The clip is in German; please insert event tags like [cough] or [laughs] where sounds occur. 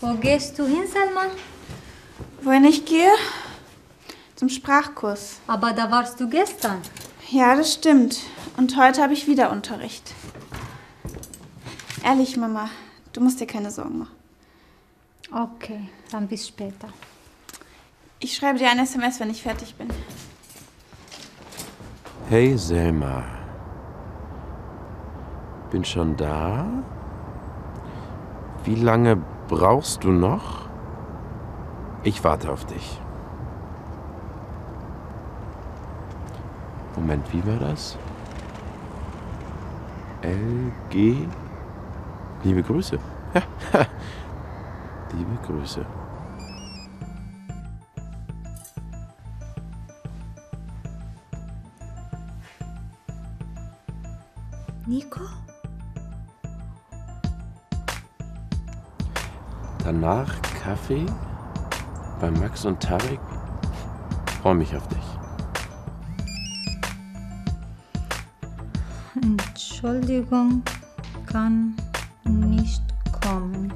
Wo gehst du hin, Salma? Wohin ich gehe? Zum Sprachkurs. Aber da warst du gestern. Ja, das stimmt. Und heute habe ich wieder Unterricht. Ehrlich, Mama, du musst dir keine Sorgen machen. Okay, dann bis später. Ich schreibe dir ein SMS, wenn ich fertig bin. Hey Selma. Bin schon da? Wie lange brauchst du noch? Ich warte auf dich. Moment, wie war das? LG. Liebe Grüße. [laughs] Liebe Grüße. Nico? Danach Kaffee bei Max und Tarek. Freue mich auf dich. Entschuldigung, kann nicht kommen.